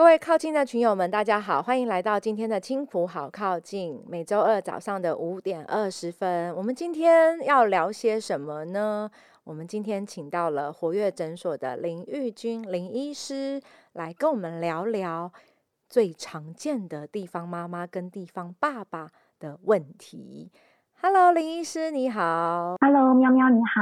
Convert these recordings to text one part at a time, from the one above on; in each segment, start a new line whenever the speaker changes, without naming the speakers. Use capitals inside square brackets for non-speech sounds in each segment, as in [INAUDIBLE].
各位靠近的群友们，大家好，欢迎来到今天的青浦好靠近。每周二早上的五点二十分，我们今天要聊些什么呢？我们今天请到了活跃诊所的林玉君林医师来跟我们聊聊最常见的地方妈妈跟地方爸爸的问题。Hello，林医师你好。
Hello，喵喵你好，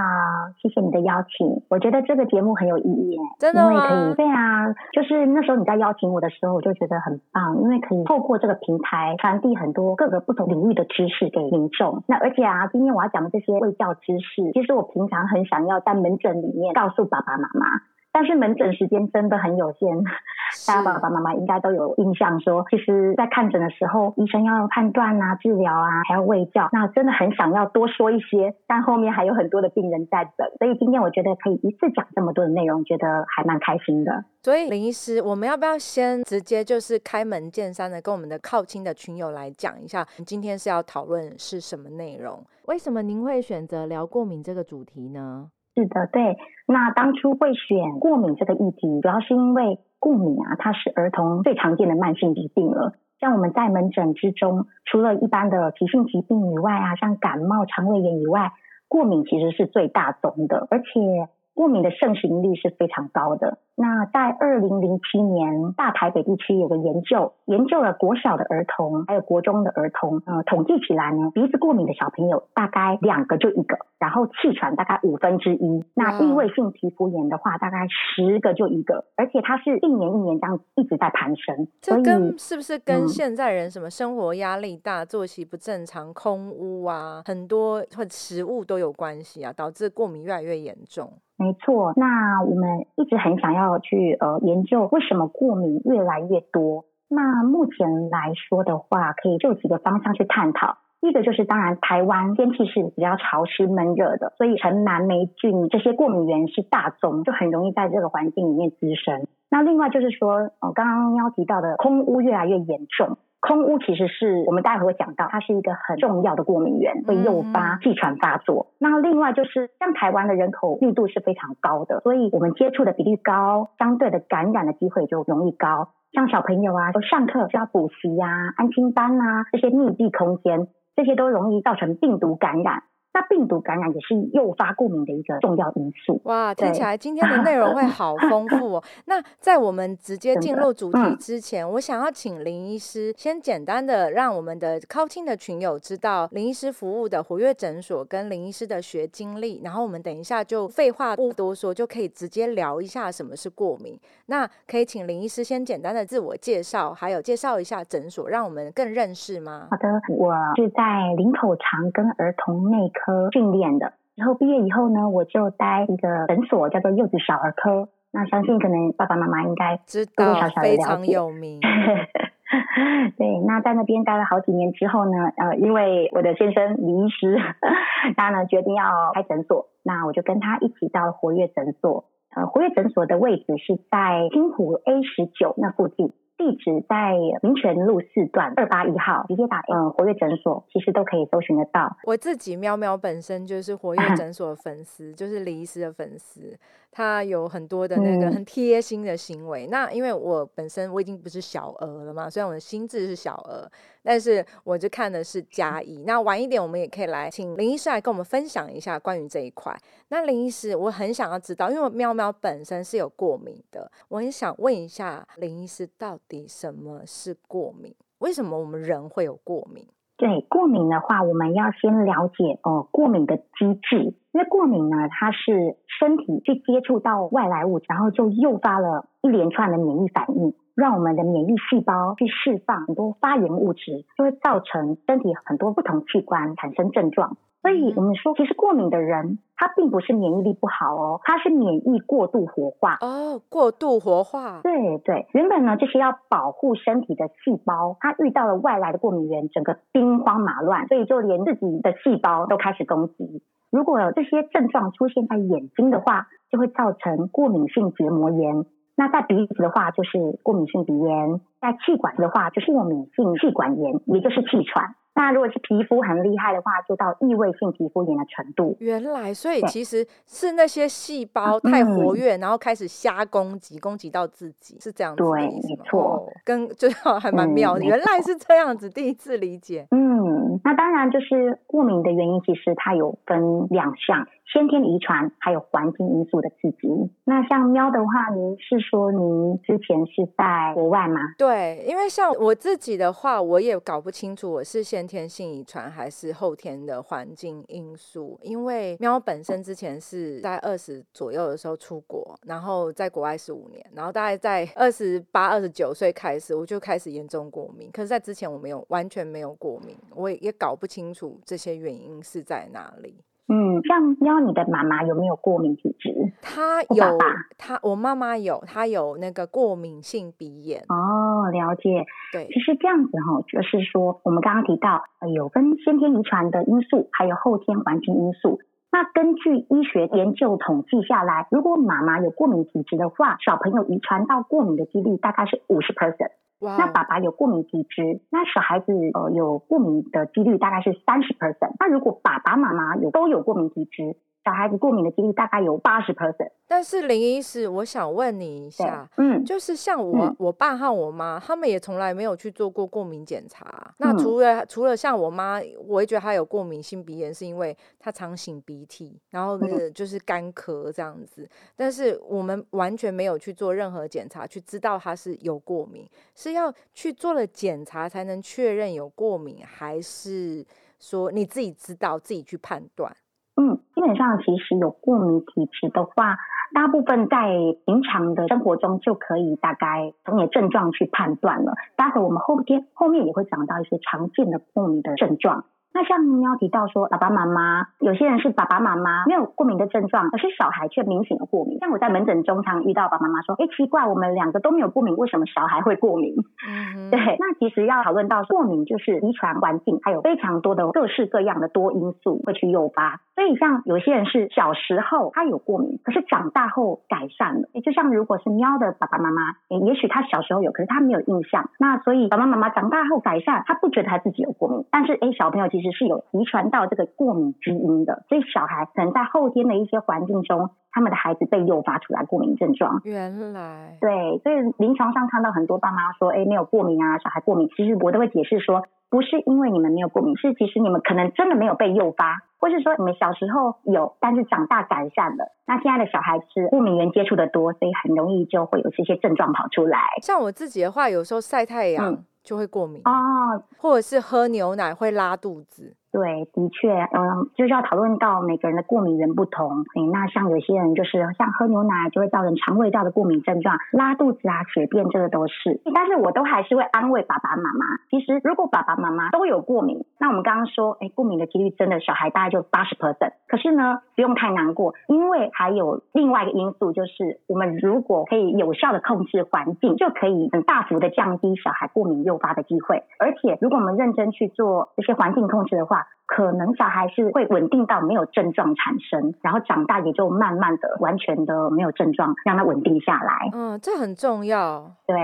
谢谢你的邀请。我觉得这个节目很有意义耶，
真的
因为可以对啊，就是那时候你在邀请我的时候，我就觉得很棒，因为可以透过这个平台传递很多各个不同领域的知识给民众。那而且啊，今天我要讲的这些卫教知识，其实我平常很想要在门诊里面告诉爸爸妈妈。但是门诊时间真的很有限，[LAUGHS] 大家爸爸妈妈应该都有印象，说其实，在看诊的时候，医生要判断啊、治疗啊，还要喂教，那真的很想要多说一些，但后面还有很多的病人在等，所以今天我觉得可以一次讲这么多的内容，觉得还蛮开心的。
所以林医师，我们要不要先直接就是开门见山的跟我们的靠亲的群友来讲一下，今天是要讨论是什么内容？为什么您会选择聊过敏这个主题呢？
是的，对。那当初会选过敏这个议题，主要是因为过敏啊，它是儿童最常见的慢性疾病了。像我们在门诊之中，除了一般的急性疾病以外啊，像感冒、肠胃炎以外，过敏其实是最大宗的，而且。过敏的盛行率是非常高的。那在二零零七年，大台北地区有个研究，研究了国小的儿童，还有国中的儿童，呃，统计起来呢，鼻子过敏的小朋友大概两个就一个，然后气喘大概五分之一。那异位性皮肤炎的话，大概十个就一个，而且它是一年一年这样一直在攀升。
这跟是不是跟现在人什么生活压力大、作息不正常、空屋啊，很多或食物都有关系啊，导致过敏越来越严重？
没错，那我们一直很想要要去呃研究为什么过敏越来越多。那目前来说的话，可以就几个方向去探讨。一个就是当然台湾天气是比较潮湿闷热的，所以尘螨霉菌这些过敏源是大宗，就很容易在这个环境里面滋生。那另外就是说，呃刚刚要提到的空污越来越严重。空污其实是我们待会会讲到，它是一个很重要的过敏源，会诱发气喘发作。那另外就是像台湾的人口密度是非常高的，所以我们接触的比例高，相对的感染的机会就容易高。像小朋友啊，都上课需要补习呀、安心班啊这些密闭空间，这些都容易造成病毒感染。那病毒感染也是诱发过敏的一个重要因素。
哇，听起来今天的内容会好丰富哦。那在我们直接进入主题之前，我想要请林医师先简单的让我们的靠近的群友知道林医师服务的活跃诊所跟林医师的学经历，然后我们等一下就废话不多说，就可以直接聊一下什么是过敏。那可以请林医师先简单的自我介绍，还有介绍一下诊所，让我们更认识吗？
好的，我是在林口长庚儿童内科。科训练的，然后毕业以后呢，我就待一个诊所，叫做柚子小儿科。那相信可能爸爸妈妈应该
知道，非常有名。[LAUGHS]
对，那在那边待了好几年之后呢，呃，因为我的先生李医师，[LAUGHS] 他呢决定要开诊所，那我就跟他一起到活跃诊所。呃，活跃诊所的位置是在金湖 A 十九那附近。地址在民权路四段二八一号，直接打嗯活跃诊所，其实都可以搜寻得到。
我自己喵喵本身就是活跃诊所的粉丝，[LAUGHS] 就是李医师的粉丝。他有很多的那个很贴心的行为。那因为我本身我已经不是小儿了嘛，虽然我的心智是小儿，但是我就看的是加一。那晚一点我们也可以来请林医师来跟我们分享一下关于这一块。那林医师，我很想要知道，因为喵喵本身是有过敏的，我很想问一下林医师，到底什么是过敏？为什么我们人会有过敏？
对过敏的话，我们要先了解哦过敏的机制。因为过敏呢，它是身体去接触到外来物，然后就诱发了一连串的免疫反应，让我们的免疫细胞去释放很多发炎物质，就会造成身体很多不同器官产生症状。所以我们说，其实过敏的人，他并不是免疫力不好哦，他是免疫过度活化
哦，过度活化。
对对，原本呢就是要保护身体的细胞，他遇到了外来的过敏源，整个兵荒马乱，所以就连自己的细胞都开始攻击。如果有这些症状出现在眼睛的话，就会造成过敏性结膜炎；那在鼻子的话，就是过敏性鼻炎；在气管的话，就是过敏性气管炎，也就是气喘。那如果是皮肤很厉害的话，就到异位性皮肤炎的程度。
原来，所以其实是那些细胞太活跃，然后开始瞎攻击，攻击到自己，是这样子
对，没错，
跟 [LAUGHS] 就还蛮妙的。原来是这样子，第一次理解。
嗯，那当然就是过敏的原因，其实它有分两项。先天遗传还有环境因素的刺激。那像喵的话，您是说您之前是在国外吗？
对，因为像我自己的话，我也搞不清楚我是先天性遗传还是后天的环境因素。因为喵本身之前是在二十左右的时候出国，然后在国外十五年，然后大概在二十八、二十九岁开始，我就开始严重过敏。可是，在之前我没有完全没有过敏，我也也搞不清楚这些原因是在哪里。
嗯，像喵，你的妈妈有没有过敏体质？
她有，她我妈妈有，她有那个过敏性鼻炎。
哦，了解。
对，
其实这样子哈，就是说我们刚刚提到有分先天遗传的因素，还有后天环境因素。那根据医学研究统计下来，如果妈妈有过敏体质的话，小朋友遗传到过敏的几率大概是五十 percent。那爸爸有过敏体质，那小孩子呃有过敏的几率大概是三十 percent。那如果爸爸妈妈有都有过敏体质。小孩子过敏的几率大概有八十 percent，
但是林医师，我想问你一下，嗯，就是像我我爸和我妈，他们也从来没有去做过过敏检查。那除了除了像我妈，我也觉得她有过敏性鼻炎，是因为她常擤鼻涕，然后就是干咳这样子。但是我们完全没有去做任何检查，去知道她是有过敏，是要去做了检查才能确认有过敏，还是说你自己知道自己去判断？
嗯，基本上其实有过敏体质的话，大部分在平常的生活中就可以大概从你的症状去判断了。待会我们后天后面也会讲到一些常见的过敏的症状。那像喵提到说，爸爸妈妈有些人是爸爸妈妈没有过敏的症状，可是小孩却明显的过敏。像我在门诊中常遇到爸爸妈妈说，哎，奇怪，我们两个都没有过敏，为什么小孩会过敏？嗯，对。那其实要讨论到过敏，就是遗传、环境，还有非常多的各式各样的多因素会去诱发。所以像有些人是小时候他有过敏，可是长大后改善了。就像如果是喵的爸爸妈妈，也许他小时候有，可是他没有印象。那所以爸爸妈妈长大后改善，他不觉得他自己有过敏，但是哎，小朋友其实是有遗传到这个过敏基因的，所以小孩可能在后天的一些环境中，他们的孩子被诱发出来过敏症状。
原来
对，所以临床上看到很多爸妈说，哎，没有过敏啊，小孩过敏，其实我都会解释说，不是因为你们没有过敏，是其实你们可能真的没有被诱发，或是说你们小时候有，但是长大改善了。那现在的小孩子过敏源接触的多，所以很容易就会有这些症状跑出来。
像我自己的话，有时候晒太阳就会过敏啊，或者是喝牛奶会拉肚子。
对，的确，嗯，就是要讨论到每个人的过敏源不同。诶，那像有些人就是像喝牛奶就会造成肠胃道的过敏症状，拉肚子啊、血便，这个都是。但是我都还是会安慰爸爸妈妈，其实如果爸爸妈妈都有过敏，那我们刚刚说，哎，过敏的几率真的小孩大概就八十 percent。可是呢，不用太难过，因为还有另外一个因素，就是我们如果可以有效的控制环境，就可以很大幅的降低小孩过敏诱发的机会。而且，如果我们认真去做这些环境控制的话，话，可能小孩是会稳定到没有症状产生，然后长大也就慢慢的完全的没有症状，让他稳定下来。
嗯，这很重要。
对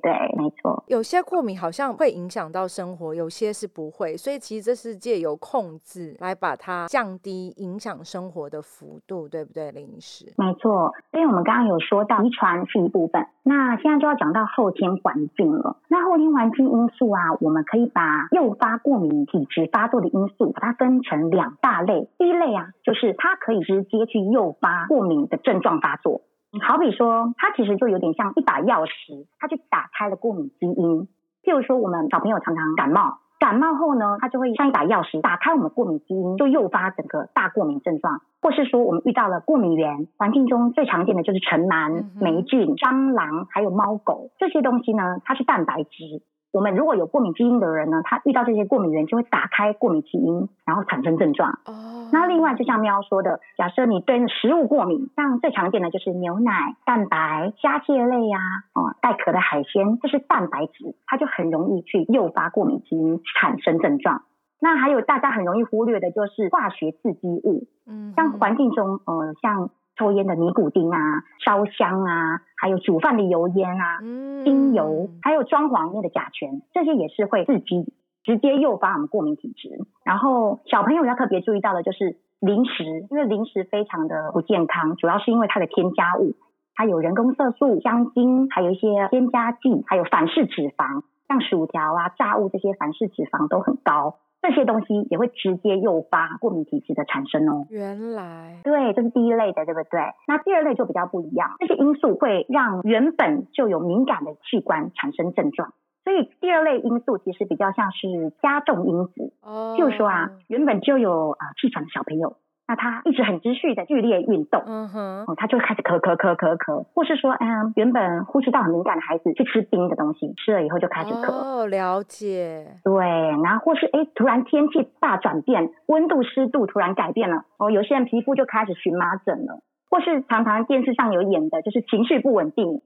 对，没错。
有些过敏好像会影响到生活，有些是不会，所以其实这是借由控制来把它降低影响生活的幅度，对不对，林医师？
没错，因为我们刚刚有说到遗传是一部分，那现在就要讲到后天环境了。那后天环境因素啊，我们可以把诱发过敏体质发作的因素。把它分成两大类，第一类啊，就是它可以直接去诱发过敏的症状发作。好比说，它其实就有点像一把钥匙，它去打开了过敏基因。譬如说，我们小朋友常常感冒，感冒后呢，它就会像一把钥匙打开我们过敏基因，就诱发整个大过敏症状。或是说，我们遇到了过敏源，环境中最常见的就是尘螨、霉菌、蟑螂，还有猫狗这些东西呢，它是蛋白质。我们如果有过敏基因的人呢，他遇到这些过敏源就会打开过敏基因，然后产生症状。哦。那另外就像喵说的，假设你对食物过敏，像最常见的就是牛奶、蛋白、虾蟹类呀，哦，带壳的海鲜，这是蛋白质，它就很容易去诱发过敏基因产生症状。那还有大家很容易忽略的就是化学刺激物，嗯，像环境中，呃，像。抽烟的尼古丁啊，烧香啊，还有煮饭的油烟啊，精油，还有装潢里面的甲醛，这些也是会刺激直接诱发我们过敏体质。然后小朋友要特别注意到的就是零食，因为零食非常的不健康，主要是因为它的添加物，它有人工色素、香精，还有一些添加剂，还有反式脂肪，像薯条啊、炸物这些反式脂肪都很高。这些东西也会直接诱发过敏体质的产生哦。
原来，
对，这是第一类的，对不对？那第二类就比较不一样，这些因素会让原本就有敏感的器官产生症状，所以第二类因素其实比较像是加重因子。哦，就是说啊，原本就有啊气喘的小朋友。那他一直很持续的剧烈运动，嗯哼，哦，他就开始咳咳咳咳咳，或是说，哎呀，原本呼吸道很敏感的孩子去吃冰的东西，吃了以后就开始咳。
哦，了解。
对，然后或是哎，突然天气大转变，温度湿度突然改变了，哦，有些人皮肤就开始荨麻疹了，或是常常电视上有演的，就是情绪不稳定，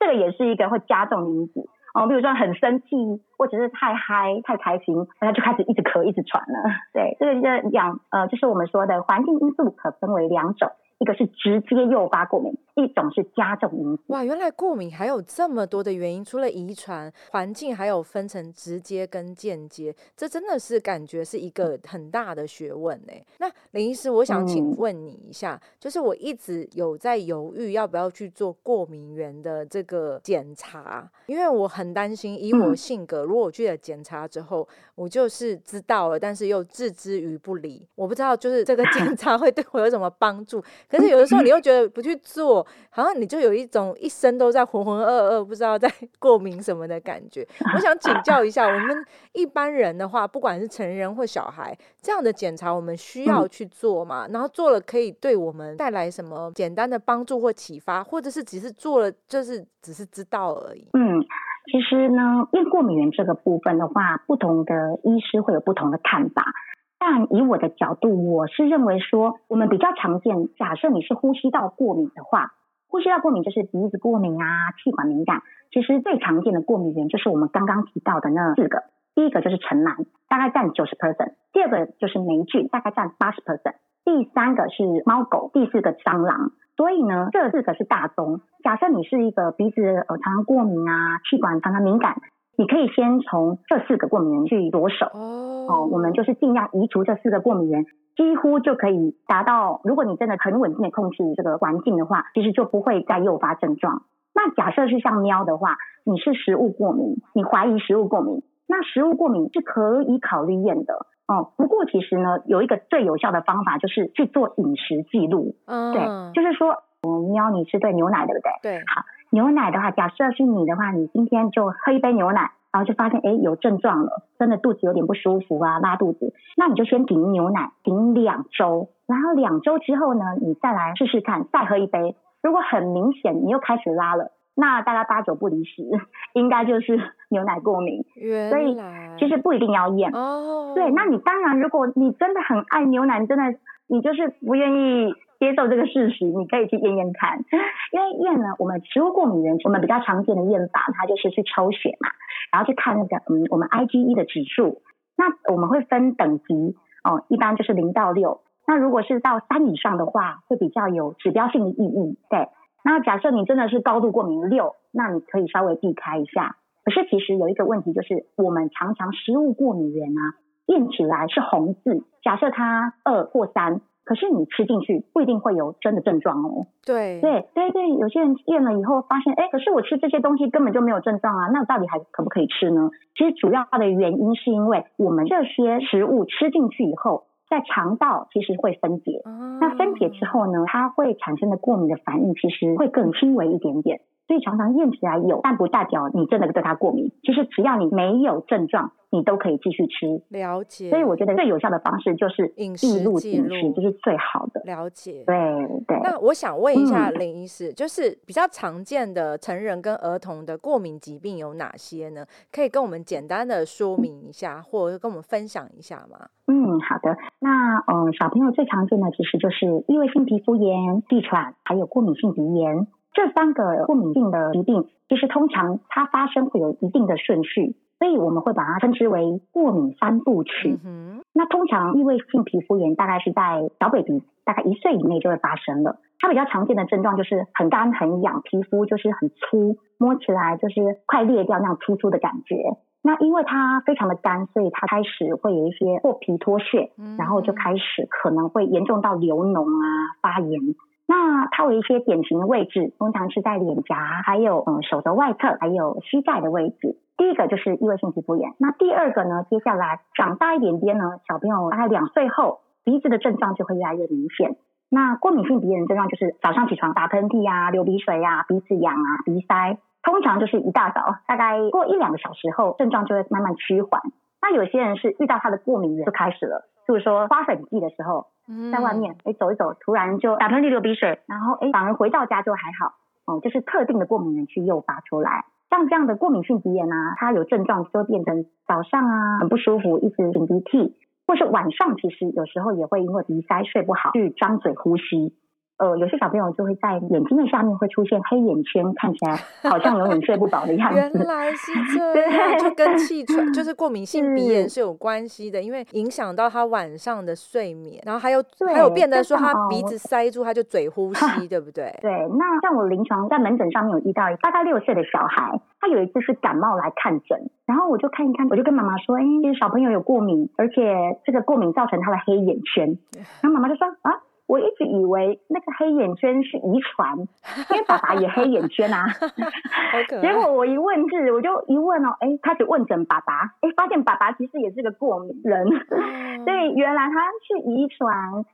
这个也是一个会加重因子。哦，比如说很生气，或者是太嗨、太开心，然后就开始一直咳、一直喘了。对，这个就养呃，就是我们说的环境因素可分为两种。一个是直接诱发过敏，一种是加重因子。
哇，原来过敏还有这么多的原因，除了遗传、环境，还有分成直接跟间接，这真的是感觉是一个很大的学问呢。那林医师，我想请问你一下，就是我一直有在犹豫要不要去做过敏源的这个检查，因为我很担心，以我性格，如果我去了检查之后，我就是知道了，但是又置之于不理，我不知道就是这个 [LAUGHS] 检查会对我有什么帮助。可是有的时候你又觉得不去做，好像你就有一种一生都在浑浑噩噩，不知道在 [LAUGHS] 过敏什么的感觉。我想请教一下，我们一般人的话，不管是成人或小孩，这样的检查我们需要去做吗？然后做了可以对我们带来什么简单的帮助或启发，或者是只是做了就是只是知道而已？
嗯，其实呢，因为过敏源这个部分的话，不同的医师会有不同的看法。但以我的角度，我是认为说，我们比较常见，假设你是呼吸道过敏的话，呼吸道过敏就是鼻子过敏啊，气管敏感。其实最常见的过敏源就是我们刚刚提到的那四个，第一个就是尘螨，大概占九十 percent；第二个就是霉菌，大概占八十 percent；第三个是猫狗；第四个蟑螂。所以呢，这四个是大宗。假设你是一个鼻子呃常常过敏啊，气管常常敏感。你可以先从这四个过敏源去着手哦，我们就是尽量移除这四个过敏源，几乎就可以达到。如果你真的很稳定的控制这个环境的话，其实就不会再诱发症状。那假设是像喵的话，你是食物过敏，你怀疑食物过敏，那食物过敏是可以考虑验的哦。不过其实呢，有一个最有效的方法就是去做饮食记录，嗯，对，就是说，喵你是对牛奶对不对？
对，
好。牛奶的话，假设是你的话，你今天就喝一杯牛奶，然后就发现哎有症状了，真的肚子有点不舒服啊，拉肚子，那你就先停牛奶，停两周，然后两周之后呢，你再来试试看，再喝一杯，如果很明显你又开始拉了，那大概八九不离十，应该就是牛奶过敏。
所
以其实不一定要验哦。对，那你当然如果你真的很爱牛奶，真的你就是不愿意。接受这个事实，你可以去验验看，因为验呢，我们食物过敏原，我们比较常见的验法，它就是去抽血嘛，然后去看那个嗯，我们 IgE 的指数，那我们会分等级哦，一般就是零到六，那如果是到三以上的话，会比较有指标性的意义，对。那假设你真的是高度过敏六，那你可以稍微避开一下。可是其实有一个问题，就是我们常常食物过敏原啊，验起来是红字，假设它二或三。可是你吃进去不一定会有真的症状哦。
对
对对对，有些人验了以后发现，哎，可是我吃这些东西根本就没有症状啊，那到底还可不可以吃呢？其实主要的原因是因为我们这些食物吃进去以后，在肠道其实会分解，那分解之后呢，它会产生的过敏的反应其实会更轻微一点点。所以常常验起来有，但不代表你真的对它过敏。其实只要你没有症状，你都可以继续吃。
了解。
所以我觉得最有效的方式就是
饮食记录，
就是最好的。
了解。
对对。
那我想问一下林医师，就是比较常见的成人跟儿童的过敏疾病有哪些呢？可以跟我们简单的说明一下，或者跟我们分享一下吗？
嗯，好的。那嗯，小朋友最常见的其实就是异位性皮肤炎、气喘，还有过敏性鼻炎。这三个过敏性的疾病，其实通常它发生会有一定的顺序，所以我们会把它称之为过敏三部曲。那通常异位性皮肤炎大概是在小 baby 大概一岁以内就会发生了。它比较常见的症状就是很干很痒，皮肤就是很粗，摸起来就是快裂掉那样粗粗的感觉。那因为它非常的干，所以它开始会有一些破皮脱屑，然后就开始可能会严重到流脓啊、发炎。那它有一些典型的位置，通常是在脸颊，还有嗯手的外侧，还有膝盖的位置。第一个就是异位性皮肤炎。那第二个呢，接下来长大一点点呢，小朋友大概两岁后，鼻子的症状就会越来越明显。那过敏性鼻炎症状就是早上起床打喷嚏呀、流鼻水呀、鼻子痒啊、鼻塞，通常就是一大早，大概过一两个小时后，症状就会慢慢趋缓。那有些人是遇到他的过敏源就开始了，就是说花粉季的时候。在外面哎走一走，突然就打喷嚏流鼻水，然后哎反而回到家就还好，哦，就是特定的过敏源去诱发出来。像这样的过敏性鼻炎啊，它有症状就变成早上啊很不舒服，一直擤鼻涕，或是晚上其实有时候也会因为鼻塞睡不好去张嘴呼吸。呃，有些小朋友就会在眼睛的下面会出现黑眼圈，看起来好像有点睡不饱的样子。
原来是 [LAUGHS] 这样，就跟气喘，就是过敏性鼻炎是有关系的，因为影响到他晚上的睡眠，然后还有还有变得说他鼻子塞住，他就嘴呼 [LAUGHS] 吸，对不对？[LAUGHS]
对。那像我临床在门诊上面有遇到大概六岁的小孩，他有一次是感冒来看诊，然后我就看一看，我就跟妈妈说，哎，小朋友有过敏，而且这个过敏造成他的黑眼圈，然后妈妈就说啊。我一直以为那个黑眼圈是遗传，[LAUGHS] 因为爸爸也黑眼圈啊。[LAUGHS] 结果我一问是，我就一问哦，哎，开始问诊爸爸，哎，发现爸爸其实也是个过敏人，所以原来他是遗传。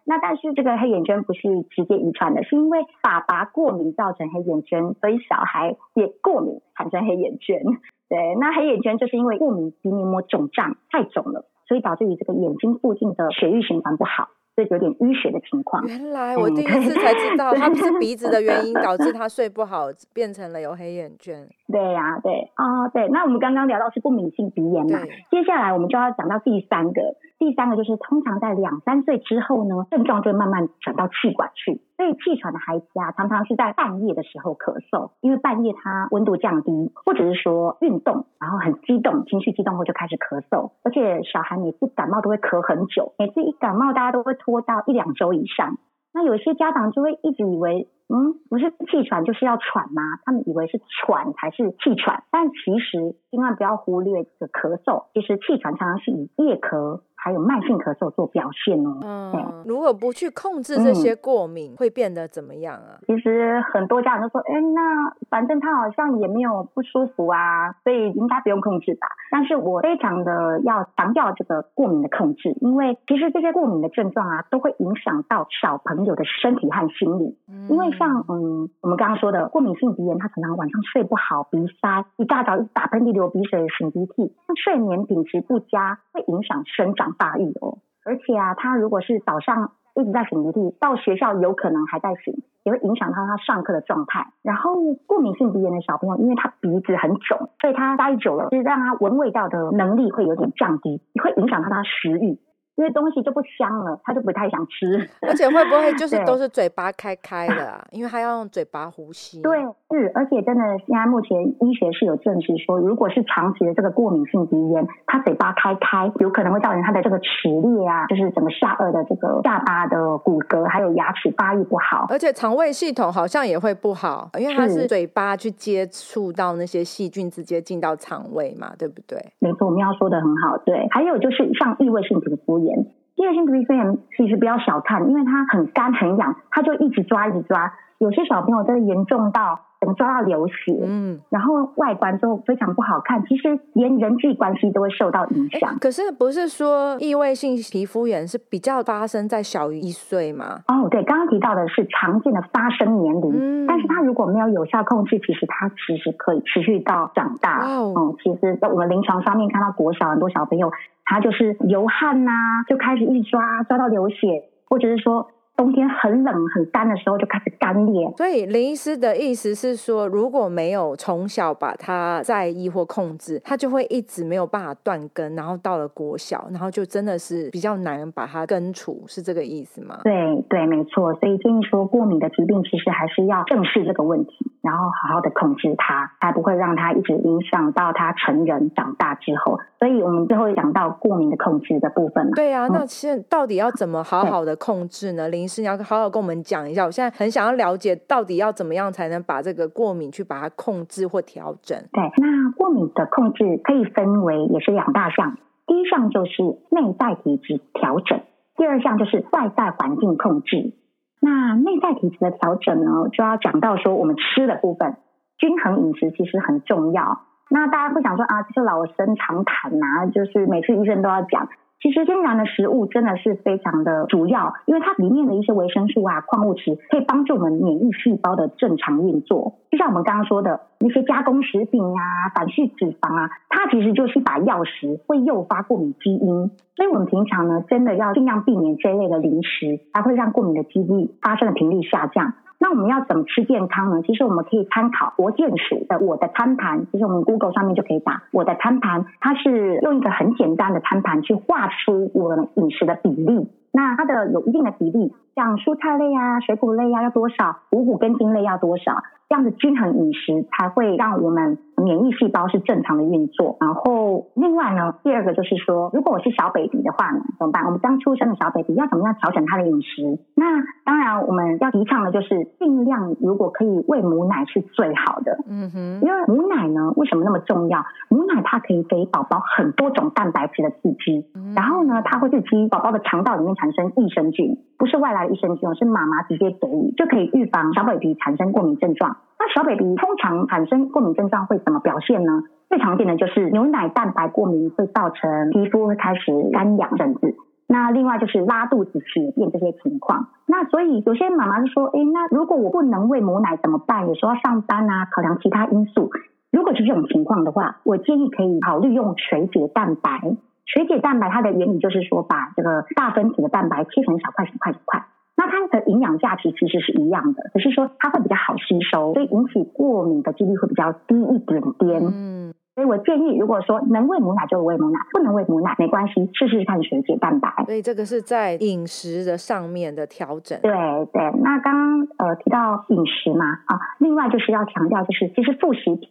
那但是这个黑眼圈不是直接遗传的，是因为爸爸过敏造成黑眼圈，所以小孩也过敏产生黑眼圈。[LAUGHS] 对，那黑眼圈就是因为过敏鼻黏膜肿胀太肿了，所以导致于这个眼睛附近的血液循环不好。这有点淤血的情况。
原来我第一次才知道，[LAUGHS] 他不是鼻子的原因 [LAUGHS] 导致他睡不好，变成了有黑眼圈。
对呀，对啊，对。那我们刚刚聊到是过敏性鼻炎嘛，接下来我们就要讲到第三个。第三个就是通常在两三岁之后呢，症状就慢慢转到气管去。所以气喘的孩子啊，常常是在半夜的时候咳嗽，因为半夜他温度降低，或者是说运动，然后很激动，情绪激动后就开始咳嗽。而且小孩每次感冒都会咳很久，每次一感冒大家都会拖到一两周以上。那有些家长就会一直以为，嗯，不是气喘就是要喘吗？他们以为是喘才是气喘，但其实千万不要忽略这个咳嗽，其实气喘常常是以夜咳。还有慢性咳嗽做表现哦。
嗯，如果不去控制这些过敏，会变得怎么样啊？
其实很多家长都说，哎，那反正他好像也没有不舒服啊，所以应该不用控制吧。但是我非常的要强调这个过敏的控制，因为其实这些过敏的症状啊，都会影响到小朋友的身体和心理。因为像嗯，我们刚刚说的过敏性鼻炎，他可能晚上睡不好，鼻塞，一大早打喷嚏、流鼻水、擤鼻涕，那睡眠品质不佳，会影响生长。发育哦，而且啊，他如果是早上一直在擤鼻涕，到学校有可能还在擤，也会影响到他上课的状态。然后过敏性鼻炎的小朋友，因为他鼻子很肿，所以他待久了，就是让他闻味道的能力会有点降低，也会影响到他食欲。因为东西就不香了，他就不太想吃。
而且会不会就是都是嘴巴开开的啊？因为他要用嘴巴呼吸。
对，是，而且真的现在目前医学是有证实说，如果是长期的这个过敏性鼻炎，他嘴巴开开，有可能会造成他的这个齿裂啊，就是整个下颚的这个下巴的骨骼还有牙齿发育不好，
而且肠胃系统好像也会不好，因为他是嘴巴去接触到那些细菌，直接进到肠胃嘛，对不对？
没错，我们要说的很好。对，还有就是像异位性皮肤。炎，第二性皮肤炎其实不要小看，因为它很干很痒，它就一直抓一直抓。有些小朋友真的严重到。抓到流血，嗯，然后外观就非常不好看，其实连人际关系都会受到影响。
可是不是说异位性皮肤炎是比较发生在小于一岁吗？
哦，对，刚刚提到的是常见的发生年龄，但是它如果没有有效控制，其实它其实可以持续到长大。嗯，其实在我们临床上面看到国小很多小朋友，他就是流汗呐，就开始一抓抓到流血，或者是说。冬天很冷很干的时候就开始干裂，
所以林医师的意思是说，如果没有从小把它在意或控制，它就会一直没有办法断根，然后到了国小，然后就真的是比较难把它根除，是这个意思吗？
对对，没错。所以建议说，过敏的疾病其实还是要正视这个问题。然后好好的控制它，才不会让它一直影响到他成人长大之后。所以我们最后讲到过敏的控制的部分嘛。
对啊，那现到底要怎么好好的控制呢？林医师，你要好好跟我们讲一下。我现在很想要了解，到底要怎么样才能把这个过敏去把它控制或调整？
对，那过敏的控制可以分为也是两大项，第一项就是内在体质调整，第二项就是外在环境控制。那内在体质的调整呢，就要讲到说我们吃的部分，均衡饮食其实很重要。那大家会想说啊，这是老生常谈呐，就是每次医生都要讲。其实天然的食物真的是非常的主要，因为它里面的一些维生素啊、矿物质可以帮助我们免疫细胞的正常运作。就像我们刚刚说的那些加工食品啊、反式脂肪啊，它其实就是一把钥匙，会诱发过敏基因。所以我们平常呢，真的要尽量避免这一类的零食，它会让过敏的几率发生的频率下降。那我们要怎么吃健康呢？其实我们可以参考国健署的我的餐盘，其实我们 Google 上面就可以打我的餐盘，它是用一个很简单的餐盘去画出我饮食的比例。那它的有一定的比例，像蔬菜类啊、水果类啊要多少，五谷根茎类要多少，这样的均衡饮食才会让我们免疫细胞是正常的运作。然后另外呢，第二个就是说，如果我是小 baby 的话呢，怎么办？我们刚出生的小 baby 要怎么样调整他的饮食？那当然我们要提倡的就是尽量如果可以喂母奶是最好的。嗯哼，因为母奶呢为什么那么重要？母奶它可以给宝宝很多种蛋白质的刺激，然后呢，它会刺激宝宝的肠道里面产生益生菌，不是外来的益生菌，是妈妈直接给予，就可以预防小 baby 产生过敏症状。那小 baby 通常产生过敏症状会怎么表现呢？最常见的就是牛奶蛋白过敏，会造成皮肤会开始干痒甚至。那另外就是拉肚子、血便这些情况。那所以有些妈妈就说：“哎，那如果我不能喂母奶怎么办？有时候上班啊，考量其他因素。如果是这种情况的话，我建议可以考虑用水解蛋白。”水解蛋白它的原理就是说，把这个大分子的蛋白切成小块、小块、小块。那它的营养价值其实是一样的，只是说它会比较好吸收，所以引起过敏的几率会比较低一点点。嗯，所以我建议，如果说能喂母奶就喂母奶，不能喂母奶没关系，试试看水解蛋白。
所以这个是在饮食的上面的调整。
对对，那刚刚呃提到饮食嘛，啊，另外就是要强调，就是其实副食品。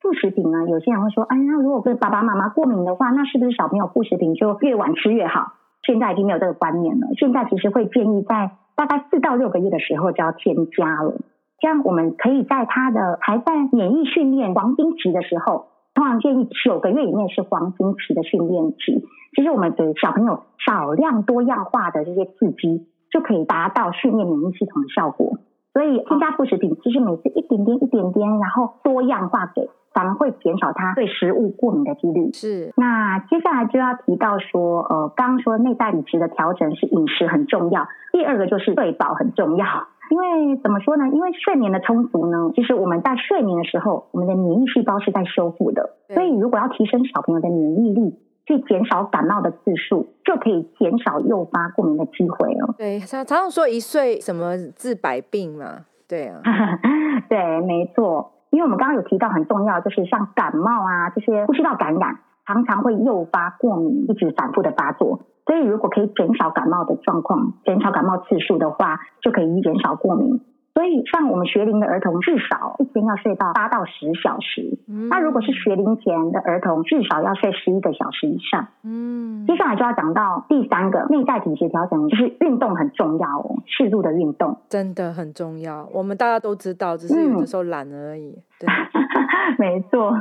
副食品呢，有些人会说，哎呀，如果是爸爸妈妈过敏的话，那是不是小朋友副食品就越晚吃越好？现在已经没有这个观念了。现在其实会建议在大概四到六个月的时候就要添加了，这样我们可以在他的还在免疫训练黄金期的时候，通常建议九个月以内是黄金期的训练期。其实我们给小朋友少量多样化的这些刺激，就可以达到训练免疫系统的效果。所以添加副食品，其实每次一点点一点点，然后多样化给。反而会减少他对食物过敏的几率。
是，
那接下来就要提到说，呃，刚刚说内在体质的调整是饮食很重要，第二个就是睡饱很重要。因为怎么说呢？因为睡眠的充足呢，其实我们在睡眠的时候，我们的免疫细胞是在修复的。所以如果要提升小朋友的免疫力，去减少感冒的次数，就可以减少诱发过敏的机会了。
对，常常说一岁什么治百病嘛。对啊，[LAUGHS]
对，没错。因为我们刚刚有提到很重要，就是像感冒啊这些呼吸道感染，常常会诱发过敏，一直反复的发作。所以如果可以减少感冒的状况，减少感冒次数的话，就可以减少过敏。所以，像我们学龄的儿童，至少一天要睡到八到十小时。那如果是学龄前的儿童，至少要睡十一个小时以上。嗯，接下来就要讲到第三个内在体质调整，就是运动很重要哦，适度的运动
真的很重要。我们大家都知道，只是有的时候懒而已。对，[LAUGHS]
没错。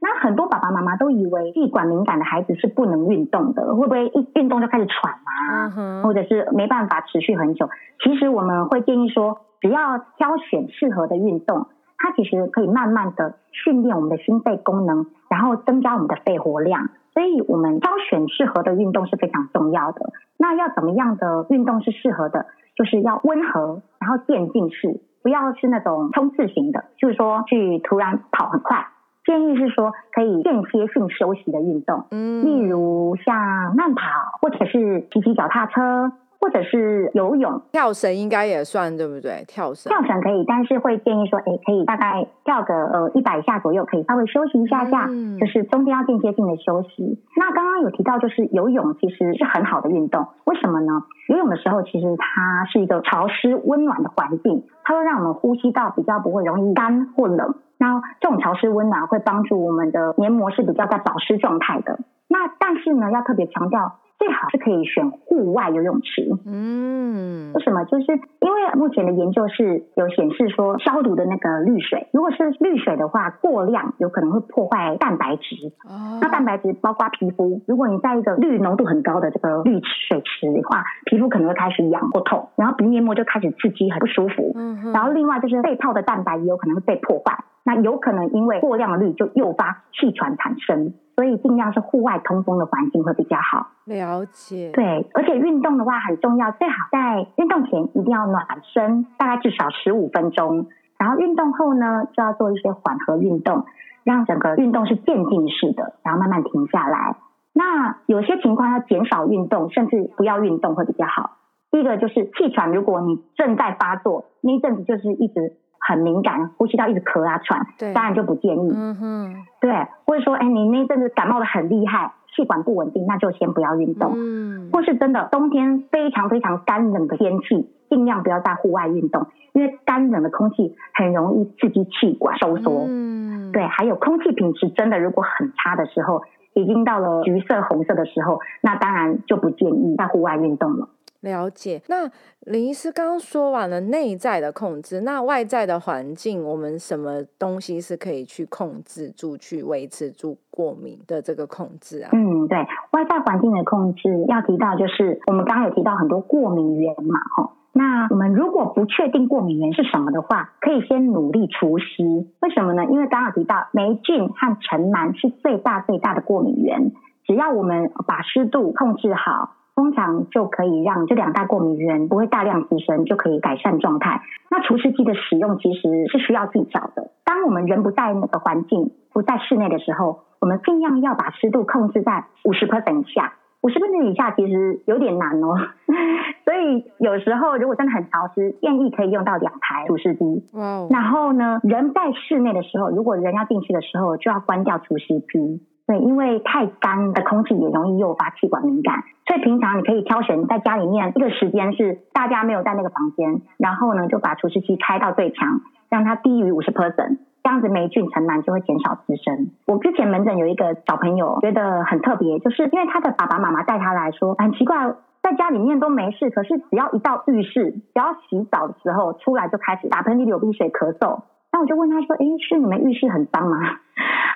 那很多爸爸妈妈都以为气管敏感的孩子是不能运动的，会不会一运动就开始喘啊？或者是没办法持续很久？其实我们会建议说。只要挑选适合的运动，它其实可以慢慢的训练我们的心肺功能，然后增加我们的肺活量。所以，我们挑选适合的运动是非常重要的。那要怎么样的运动是适合的？就是要温和，然后渐进式，不要是那种冲刺型的，就是说去突然跑很快。建议是说可以间歇性休息的运动，嗯，例如像慢跑，或者是骑骑脚踏车。或者是游泳、
跳绳应该也算对不对？跳绳
跳绳可以，但是会建议说，哎，可以大概跳个呃一百下左右，可以稍微休息一下下，嗯就是中间要间歇性的休息。那刚刚有提到，就是游泳其实是很好的运动，为什么呢？游泳的时候，其实它是一个潮湿温暖的环境，它会让我们呼吸道比较不会容易干或冷。那这种潮湿温暖会帮助我们的黏膜是比较在保湿状态的。那但是呢，要特别强调。最好是可以选户外游泳池。嗯，为什么？就是因为目前的研究是有显示说，消毒的那个氯水，如果是氯水的话，过量有可能会破坏蛋白质。哦，那蛋白质包括皮肤，如果你在一个氯浓度很高的这个氯水池的话，皮肤可能会开始痒或痛，然后鼻黏膜就开始刺激，很不舒服。嗯，然后另外就是被泡的蛋白也有可能会被破坏。那有可能因为过量的氯就诱发气喘产生，所以尽量是户外通风的环境会比较好。
了解。
对，而且运动的话很重要，最好在运动前一定要暖身，大概至少十五分钟。然后运动后呢，就要做一些缓和运动，让整个运动是渐进式的，然后慢慢停下来。那有些情况要减少运动，甚至不要运动会比较好。第一个就是气喘，如果你正在发作，那一阵子就是一直。很敏感，呼吸道一直咳啊喘，对当然就不建议。嗯哼，对，或者说，哎，你那阵子感冒的很厉害，气管不稳定，那就先不要运动。嗯，或是真的冬天非常非常干冷的天气，尽量不要在户外运动，因为干冷的空气很容易刺激气管收缩。嗯，对，还有空气品质真的如果很差的时候，已经到了橘色、红色的时候，那当然就不建议在户外运动了。
了解，那林医师刚刚说完了内在的控制，那外在的环境，我们什么东西是可以去控制住、去维持住过敏的这个控制啊？
嗯，对外在环境的控制，要提到就是我们刚刚有提到很多过敏源嘛，吼。那我们如果不确定过敏源是什么的话，可以先努力除湿。为什么呢？因为刚刚提到霉菌和尘螨是最大最大的过敏源，只要我们把湿度控制好。通常就可以让这两大过敏源不会大量滋生，就可以改善状态。那除湿机的使用其实是需要技巧的。当我们人不在那个环境，不在室内的时候，我们尽量要把湿度控制在五十 percent 以下。五十 percent 以下其实有点难哦。[LAUGHS] 所以有时候如果真的很潮湿，建议可以用到两台除湿机。嗯。然后呢，人在室内的时候，如果人要进去的时候，就要关掉除湿机。对，因为太干的空气也容易诱发气管敏感，所以平常你可以挑选在家里面一个时间是大家没有在那个房间，然后呢就把除湿机开到最强，让它低于五十 percent，这样子霉菌尘螨就会减少滋生。我之前门诊有一个小朋友觉得很特别，就是因为他的爸爸妈妈带他来说很奇怪，在家里面都没事，可是只要一到浴室，只要洗澡的时候出来就开始打喷嚏、流鼻水、咳嗽。那我就问他说：“哎，是你们浴室很脏吗？”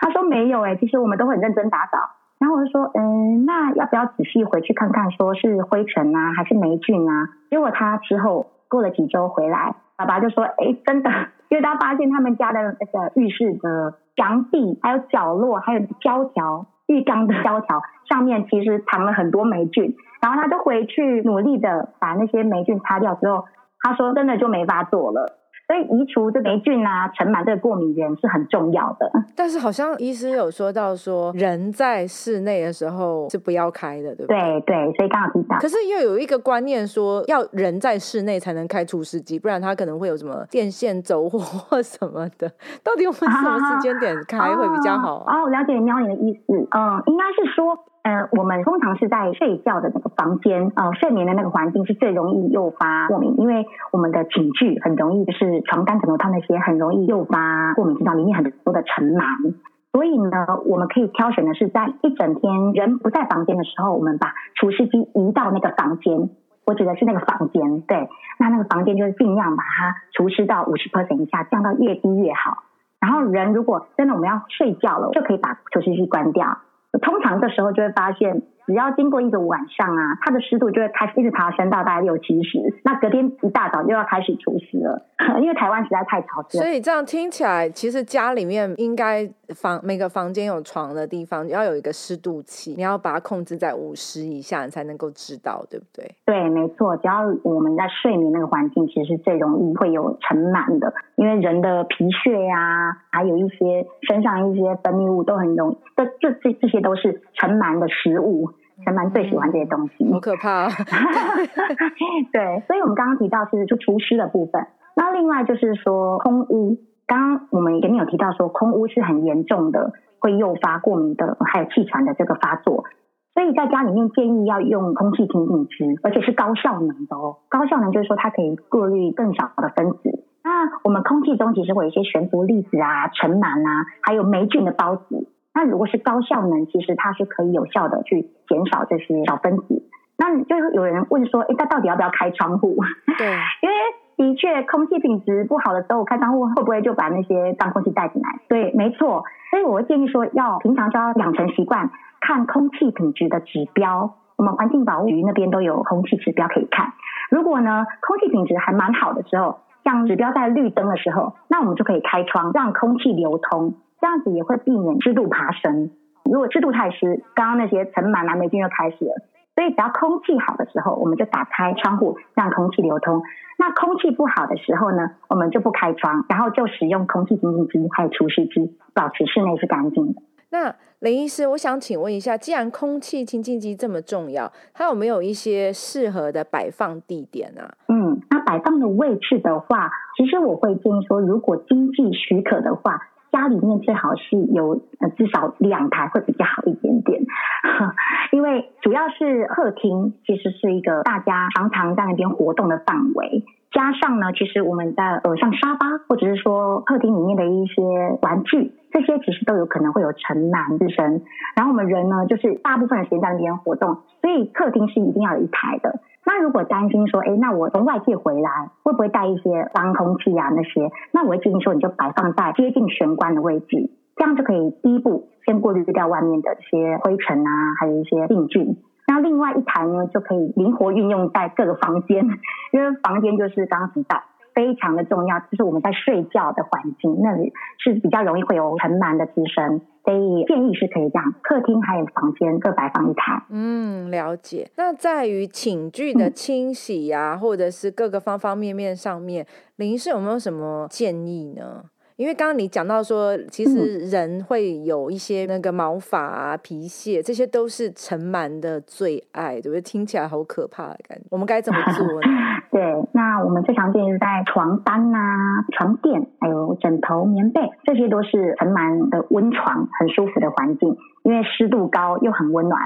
他说：“没有，哎，其实我们都很认真打扫。”然后我就说：“嗯，那要不要仔细回去看看，说是灰尘啊，还是霉菌啊？”结果他之后过了几周回来，爸爸就说：“哎，真的，因为他发现他们家的那个浴室的墙壁、还有角落、还有胶条、浴缸的胶条上面，其实藏了很多霉菌。然后他就回去努力的把那些霉菌擦掉之后，他说真的就没法做了。”所以移除这霉菌啊、尘螨这个过敏源是很重要的。
但是好像医师有说到说，人在室内的时候是不要开的，对不对？
对对，所以刚好提到。
可是又有一个观念说，要人在室内才能开除湿机，不然它可能会有什么电线走火 [LAUGHS] 或什么的。到底我们什么时间点开会比较好？
哦，我了解喵你的意思。嗯，应该是说。呃，我们通常是在睡觉的那个房间，呃，睡眠的那个环境是最容易诱发过敏，因为我们的寝具很容易就是床单、枕头套那些很容易诱发过敏，知道里面很多的尘螨。所以呢，我们可以挑选的是在一整天人不在房间的时候，我们把除湿机移到那个房间。我指的是那个房间，对，那那个房间就是尽量把它除湿到五十 percent 以下，降到越低越好。然后人如果真的我们要睡觉了，就可以把除湿机关掉。通常这时候就会发现。只要经过一个晚上啊，它的湿度就会开始一直爬升到大概六七十，那隔天一大早就要开始除湿了，[LAUGHS] 因为台湾实在太潮湿。
所以这样听起来，其实家里面应该房每个房间有床的地方要有一个湿度器，你要把它控制在五十以下，你才能够知道，对不对？
对，没错。只要我们在睡眠那个环境，其实是最容易会有尘螨的，因为人的皮屑呀，还有一些身上一些分泌物都很容易，这这这这些都是尘螨的食物。陈蛮最喜欢这些东西，
好可怕。[LAUGHS]
对，所以我们刚刚提到是就除湿的部分。那另外就是说空污，刚刚我们前面有提到说空污是很严重的，会诱发过敏的，还有气喘的这个发作。所以在家里面建议要用空气清净机，而且是高效能的哦。高效能就是说它可以过滤更少的分子，那我们空气中其实会有一些悬浮粒子啊、尘螨啊，还有霉菌的孢子。那如果是高效能，其实它是可以有效的去减少这些小分子。那就有人问说，哎，它到底要不要开窗户？
对，[LAUGHS]
因为的确空气品质不好的时候，开窗户会不会就把那些脏空气带进来？对，没错。所以我会建议说，要平常就要养成习惯，看空气品质的指标。我们环境保护局那边都有空气指标可以看。如果呢，空气品质还蛮好的时候，像指标在绿灯的时候，那我们就可以开窗，让空气流通，这样子也会避免湿度爬升。如果湿度太湿，刚刚那些尘螨啊、霉菌就开始了。所以只要空气好的时候，我们就打开窗户，让空气流通。那空气不好的时候呢，我们就不开窗，然后就使用空气清净机还有除湿机，保持室内是干净的。
那林医师，我想请问一下，既然空气清净机这么重要，它有没有一些适合的摆放地点啊？
嗯，那摆放的位置的话，其实我会建议说，如果经济许可的话，家里面最好是有呃至少两台会比较好一点点，[LAUGHS] 因为主要是客厅其实是一个大家常常在那边活动的范围。加上呢，其实我们在呃像沙发或者是说客厅里面的一些玩具，这些其实都有可能会有尘螨滋生。然后我们人呢，就是大部分的时间在那边活动，所以客厅是一定要有一台的。那如果担心说，哎，那我从外界回来会不会带一些脏空气啊那些？那我会建议说，你就摆放在接近玄关的位置，这样就可以第一步先过滤掉外面的一些灰尘啊，还有一些病菌。那另外一台呢，就可以灵活运用在各个房间，[LAUGHS] 因为房间就是刚刚提到非常的重要，就是我们在睡觉的环境那里是比较容易会有尘螨的滋生，所以建议是可以这样，客厅还有房间各摆放一台。
嗯，了解。那在于寝具的清洗呀，或者是各个方方面面上面，林氏有没有什么建议呢？因为刚刚你讲到说，其实人会有一些那个毛发啊、皮屑，这些都是尘螨的最爱，对不对？听起来好可怕的感觉。我们该怎么做呢？[LAUGHS]
对，那我们最常见是在床单啊、床垫、还有枕头、棉被，这些都是尘螨的温床，很舒服的环境，因为湿度高又很温暖，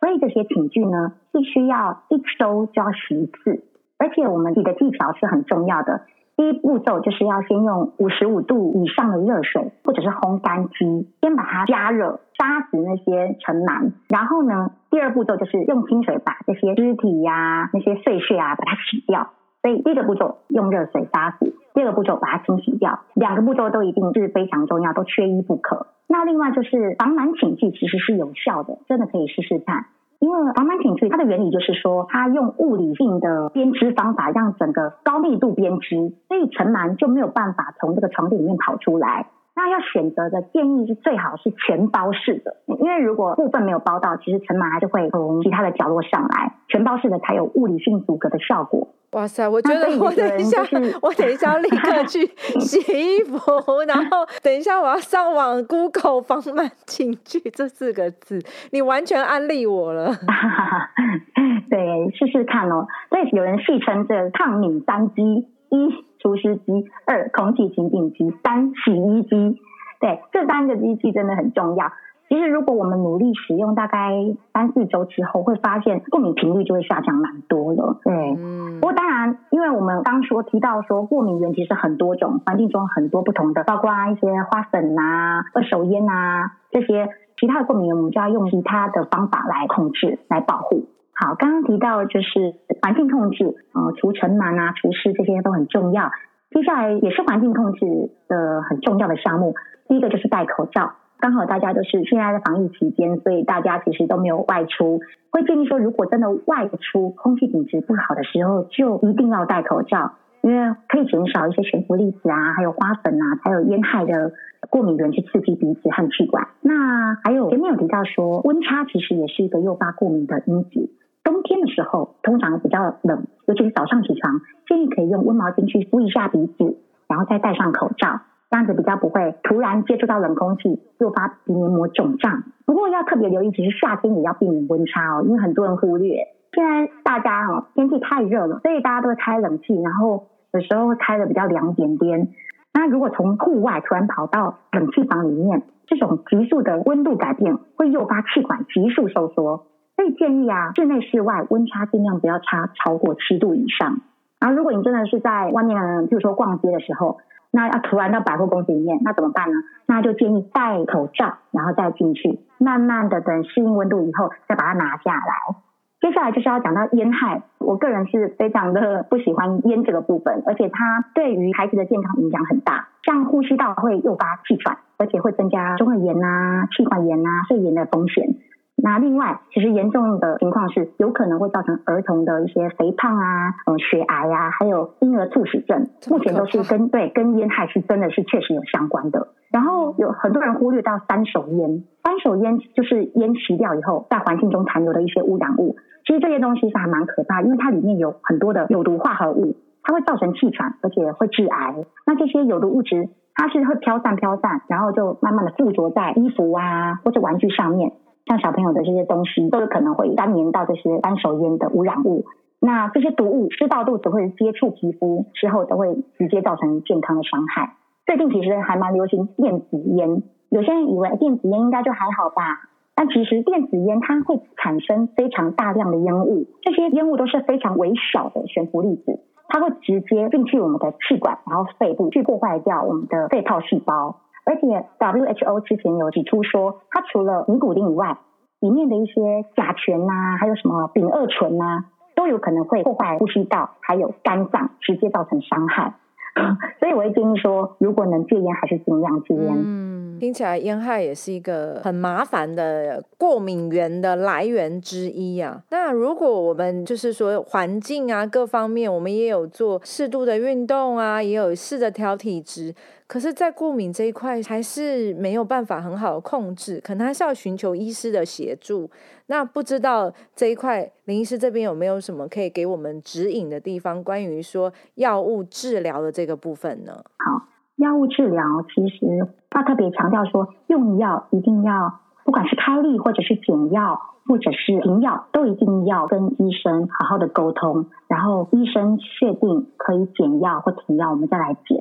所以这些寝具呢，必须要一周就要洗一次，而且我们洗的技巧是很重要的。第一步骤就是要先用五十五度以上的热水，或者是烘干机，先把它加热，杀死那些尘螨。然后呢，第二步骤就是用清水把这些肢体呀、那些碎屑啊，把它洗掉。所以第一个步骤用热水杀死，第二个步骤把它清洗掉。两个步骤都一定是非常重要，都缺一不可。那另外就是防螨寝具其实是有效的，真的可以试试看。因为防螨寝具它的原理就是说，它用物理性的编织方法，让整个高密度编织，所以尘螨就没有办法从这个床底里面跑出来。那要选择的建议是最好是全包式的，因为如果部分没有包到，其实尘螨还是会从其他的角落上来。全包式的才有物理性阻隔的效果。
哇塞！我觉得 [LAUGHS] 我等一下，我等一下要立刻去 [LAUGHS] 洗衣服，然后等一下我要上网 Google 防螨寝具这四个字，你完全安利我了。[LAUGHS]
对，试试看哦。对，有人戏称这抗敏三机：一除湿机，二空气清净机，三洗衣机。对，这三个机器真的很重要。其实，如果我们努力使用，大概三四周之后，会发现过敏频率就会下降蛮多了。对，嗯不过当然，因为我们刚说提到说过敏源其实很多种，环境中很多不同的，包括一些花粉啊、二手烟啊这些其他的过敏源，我们就要用其他的方法来控制、来保护。好，刚刚提到就是环境控制，呃，除尘螨啊、除湿这些都很重要。接下来也是环境控制的很重要的项目，第一个就是戴口罩。刚好大家都是现在的防疫期间，所以大家其实都没有外出。会建议说，如果真的外出，空气品质不好的时候，就一定要戴口罩，因为可以减少一些悬浮粒子啊，还有花粉啊，还有烟害的过敏源去刺激鼻子和气管。那还有前面有提到说，温差其实也是一个诱发过敏的因子。冬天的时候，通常比较冷，尤其是早上起床，建议可以用温毛巾去敷一下鼻子，然后再戴上口罩。这样子比较不会突然接触到冷空气，诱发鼻黏膜肿胀。不过要特别留意，其实夏天也要避免温差哦，因为很多人忽略。现在大家哦天气太热了，所以大家都会开冷气，然后有时候会开的比较凉点点。那如果从户外突然跑到冷气房里面，这种急速的温度改变会诱发气管急速收缩，所以建议啊，室内室外温差尽量不要差超过七度以上。然后如果你真的是在外面，比如说逛街的时候，那要突然到百货公司里面，那怎么办呢？那就建议戴口罩，然后再进去，慢慢的等适应温度以后，再把它拿下来。接下来就是要讲到烟害，我个人是非常的不喜欢烟这个部分，而且它对于孩子的健康影响很大，像呼吸道会诱发气喘，而且会增加中耳炎啊、气管炎啊、肺炎的风险。那另外，其实严重的情况是有可能会造成儿童的一些肥胖啊、呃血癌啊，还有婴儿猝死症，目前都是跟对跟烟害是真的是确实有相关的。然后有很多人忽略到三手烟，三手烟就是烟吸掉以后在环境中残留的一些污染物。其实这些东西是还蛮可怕，因为它里面有很多的有毒化合物，它会造成气喘，而且会致癌。那这些有毒物质，它是会飘散飘散，然后就慢慢的附着在衣服啊或者玩具上面。像小朋友的这些东西，都有可能会沾黏到这些单手烟的污染物。那这些毒物吃到肚子或者接触皮肤之后，都会直接造成健康的伤害。最近其实还蛮流行电子烟，有些人以为电子烟应该就还好吧。但其实电子烟它会产生非常大量的烟雾，这些烟雾都是非常微小的悬浮粒子，它会直接进去我们的气管，然后肺部去破坏掉我们的肺泡细胞。而且 WHO 之前有指出说，它除了尼古丁以外，里面的一些甲醛呐，还有什么丙二醇呐，都有可能会破坏呼吸道，还有肝脏，直接造成伤害。[LAUGHS] 所以我会建议说，如果能戒烟，还是尽量戒烟。
嗯，听起来烟害也是一个很麻烦的过敏源的来源之一啊。那如果我们就是说环境啊各方面，我们也有做适度的运动啊，也有试着调体质。可是，在过敏这一块还是没有办法很好的控制，可能还是要寻求医师的协助。那不知道这一块林医师这边有没有什么可以给我们指引的地方，关于说药物治疗的这个部分呢？
好，药物治疗其实他特别强调说，用药一定要，不管是开立或者是减药或者是停药，都一定要跟医生好好的沟通，然后医生确定可以减药或停药，我们再来减。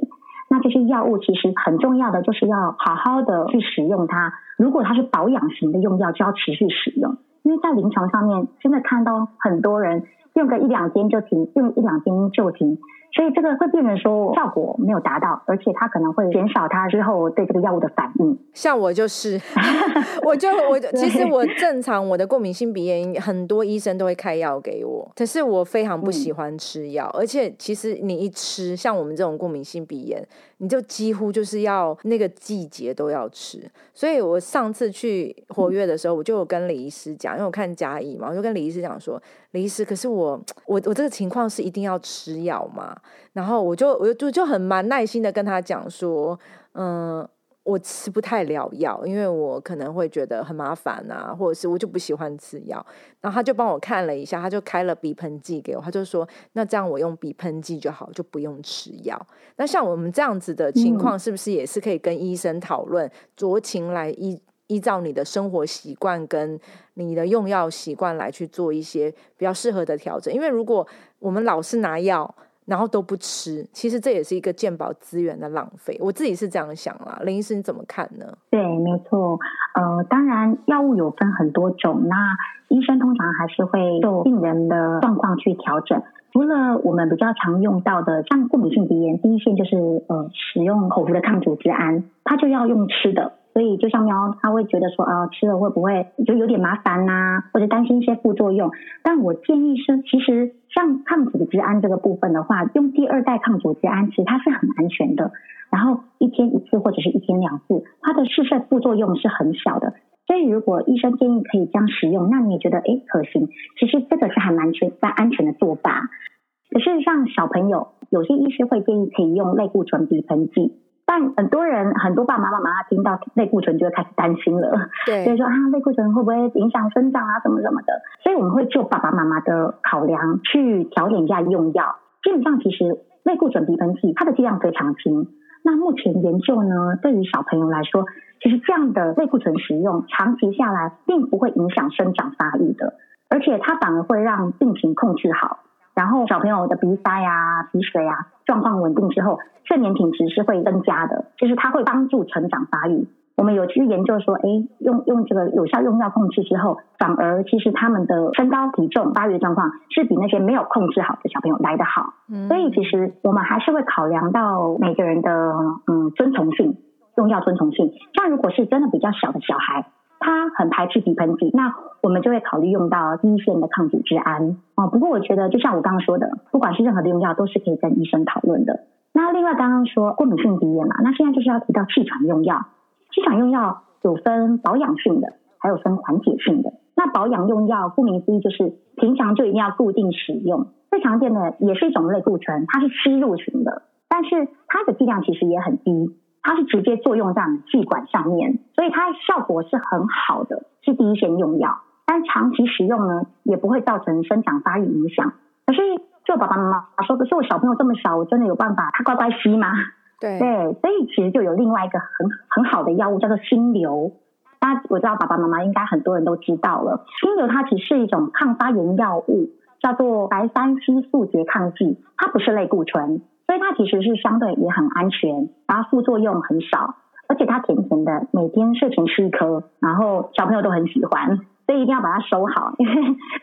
那这些药物其实很重要的，就是要好好的去使用它。如果它是保养型的用药，就要持续使用。因为在临床上面，真的看到很多人用个一两天就停，用一两天就停。所以这个会变成说效果没有达到，而且它可能会减少它之后对这个药物的反应。
像我就是，[LAUGHS] 我就我其实我正常我的过敏性鼻炎，很多医生都会开药给我，可是我非常不喜欢吃药，而且其实你一吃，像我们这种过敏性鼻炎，你就几乎就是要那个季节都要吃。所以我上次去活跃的时候，我就有跟李医师讲，因为我看嘉义嘛，我就跟李医师讲说，李医师，可是我我我这个情况是一定要吃药吗？然后我就我就就很蛮耐心的跟他讲说，嗯，我吃不太了药，因为我可能会觉得很麻烦啊，或者是我就不喜欢吃药。然后他就帮我看了一下，他就开了鼻喷剂给我，他就说，那这样我用鼻喷剂就好，就不用吃药。那像我们这样子的情况，是不是也是可以跟医生讨论，酌情来依依照你的生活习惯跟你的用药习惯来去做一些比较适合的调整？因为如果我们老是拿药。然后都不吃，其实这也是一个健保资源的浪费。我自己是这样想啦，林医师你怎么看呢？
对，没错。呃，当然药物有分很多种，那医生通常还是会就病人的状况去调整。除了我们比较常用到的，像过敏性鼻炎，第一线就是呃使用口服的抗组织胺，它就要用吃的。所以就像喵，他会觉得说啊，吃了会不会就有点麻烦呐，或者担心一些副作用？但我建议是，其实像抗组织胺这个部分的话，用第二代抗组织胺，其实它是很安全的。然后一天一次或者是一天两次，它的试射副作用是很小的。所以如果医生建议可以这样使用，那你觉得哎可行？其实这个是还蛮全、蛮安全的做法。可是像小朋友，有些医师会建议可以用类固醇鼻喷剂。但很多人，很多爸爸妈妈妈听到类固醇就会开始担心了，
对，
所以说啊，类固醇会不会影响生长啊，什么什么的。所以我们会就爸爸妈妈的考量去调整一下用药。基本上，其实类固醇鼻喷剂它的剂量非常轻。那目前研究呢，对于小朋友来说，其实这样的类固醇使用长期下来，并不会影响生长发育的，而且它反而会让病情控制好。然后小朋友的鼻塞啊、鼻水啊状况稳定之后，睡眠品质是会增加的，就是它会帮助成长发育。我们有去研究说，哎，用用这个有效用药控制之后，反而其实他们的身高、体重、发育状况是比那些没有控制好的小朋友来得好。嗯，所以其实我们还是会考量到每个人的嗯遵从性，用药遵从性。像如果是真的比较小的小孩，他很排斥鼻喷剂，那我们就会考虑用到第一线的抗组织胺。哦，不过我觉得就像我刚刚说的，不管是任何的用药，都是可以跟医生讨论的。那另外刚刚说过敏性鼻炎嘛，那现在就是要提到气喘用药。气喘用药有分保养性的，还有分缓解性的。那保养用药顾名思义就是平常就一定要固定使用。最常见的也是一种类固醇，它是吸入型的，但是它的剂量其实也很低，它是直接作用在气管上面，所以它效果是很好的，是第一线用药。但长期使用呢，也不会造成生长发育影响。可是就爸爸妈妈说，可是我小朋友这么小，我真的有办法他乖乖吸吗？
对对，
所以其实就有另外一个很很好的药物叫做心流。那我知道爸爸妈妈应该很多人都知道了，心流它其实是一种抗发炎药物，叫做白三烯素拮抗剂，它不是类固醇，所以它其实是相对也很安全，然后副作用很少，而且它甜甜的，每天睡前吃一颗，然后小朋友都很喜欢，所以一定要把它收好，[LAUGHS] 因为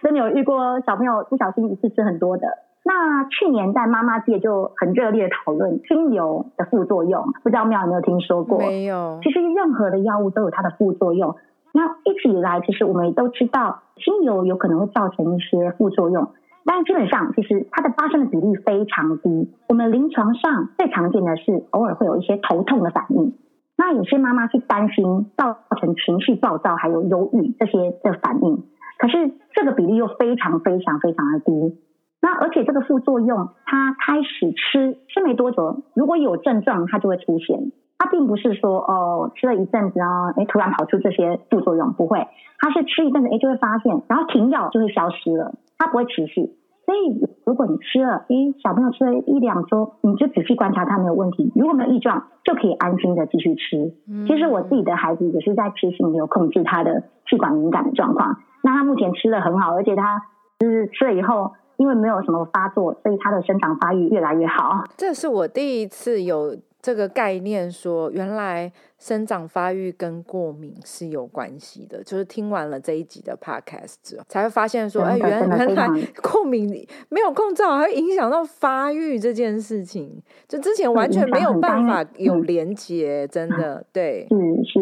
真的有遇过小朋友不小心一次吃很多的。那去年在妈妈界就很热烈讨论精油的副作用，不知道妙有没有听说过？
没有。
其实任何的药物都有它的副作用。那一直以来，其实我们都知道精油有可能会造成一些副作用，但基本上其实它的发生的比例非常低。我们临床上最常见的是偶尔会有一些头痛的反应，那有些妈妈是担心造成情绪暴躁还有忧郁这些的反应，可是这个比例又非常非常非常的低。那而且这个副作用，它开始吃吃没多久，如果有症状，它就会出现。它并不是说哦吃了一阵子啊，哎突然跑出这些副作用，不会。它是吃一阵子，哎就会发现，然后停药就会消失了，它不会持续。所以如果你吃了，诶小朋友吃了一两周，你就仔细观察他没有问题，如果没有异状，就可以安心的继续吃。其实我自己的孩子也是在吃心有控制他的气管敏感的状况，那他目前吃的很好，而且他就是吃了以后。因为没有什么发作，所以他的生长发育越来越好。
这是我第一次有这个概念，说原来生长发育跟过敏是有关系的。就是听完了这一集的 podcast 之后，才会发现说，哎，原原来 [LAUGHS] 过敏没有控制好，会影响到发育这件事情。就之前完全没有办法有连接，真的对。
是是，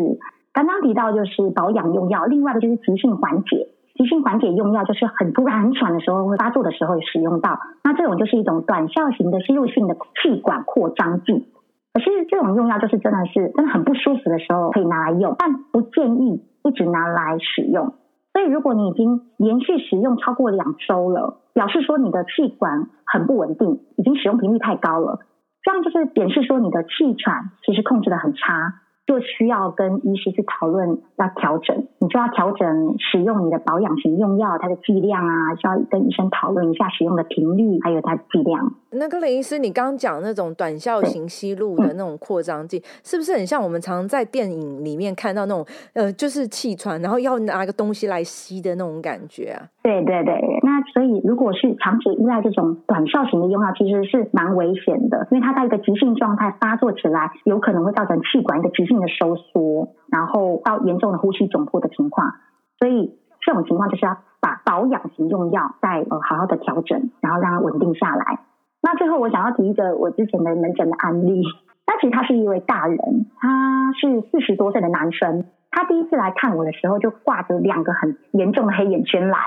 刚刚提到就是保养用药，另外的就是急性缓解。急性缓解用药就是很突然很喘的时候会发作的时候使用到，那这种就是一种短效型的吸入性的气管扩张剂。可是这种用药就是真的是真的很不舒服的时候可以拿来用，但不建议一直拿来使用。所以如果你已经连续使用超过两周了，表示说你的气管很不稳定，已经使用频率太高了，这样就是显示说你的气喘其实控制的很差。就需要跟医师去讨论要调整，你就要调整使用你的保养型用药它的剂量啊，需要跟医生讨论一下使用的频率，还有它的剂量。
那个林医师，你刚刚讲那种短效型吸入的那种扩张剂，是不是很像我们常在电影里面看到那种呃，就是气喘，然后要拿个东西来吸的那种感觉啊？
对对对，那所以如果是长期依赖这种短效型的用药，其实是蛮危险的，因为它在一个急性状态发作起来，有可能会造成气管一个急性的收缩，然后到严重的呼吸窘迫的情况。所以这种情况就是要把保养型用药再呃好好的调整，然后让它稳定下来。那最后我想要提一个我之前的门诊的案例，那其实他是一位大人，他是四十多岁的男生，他第一次来看我的时候就挂着两个很严重的黑眼圈来。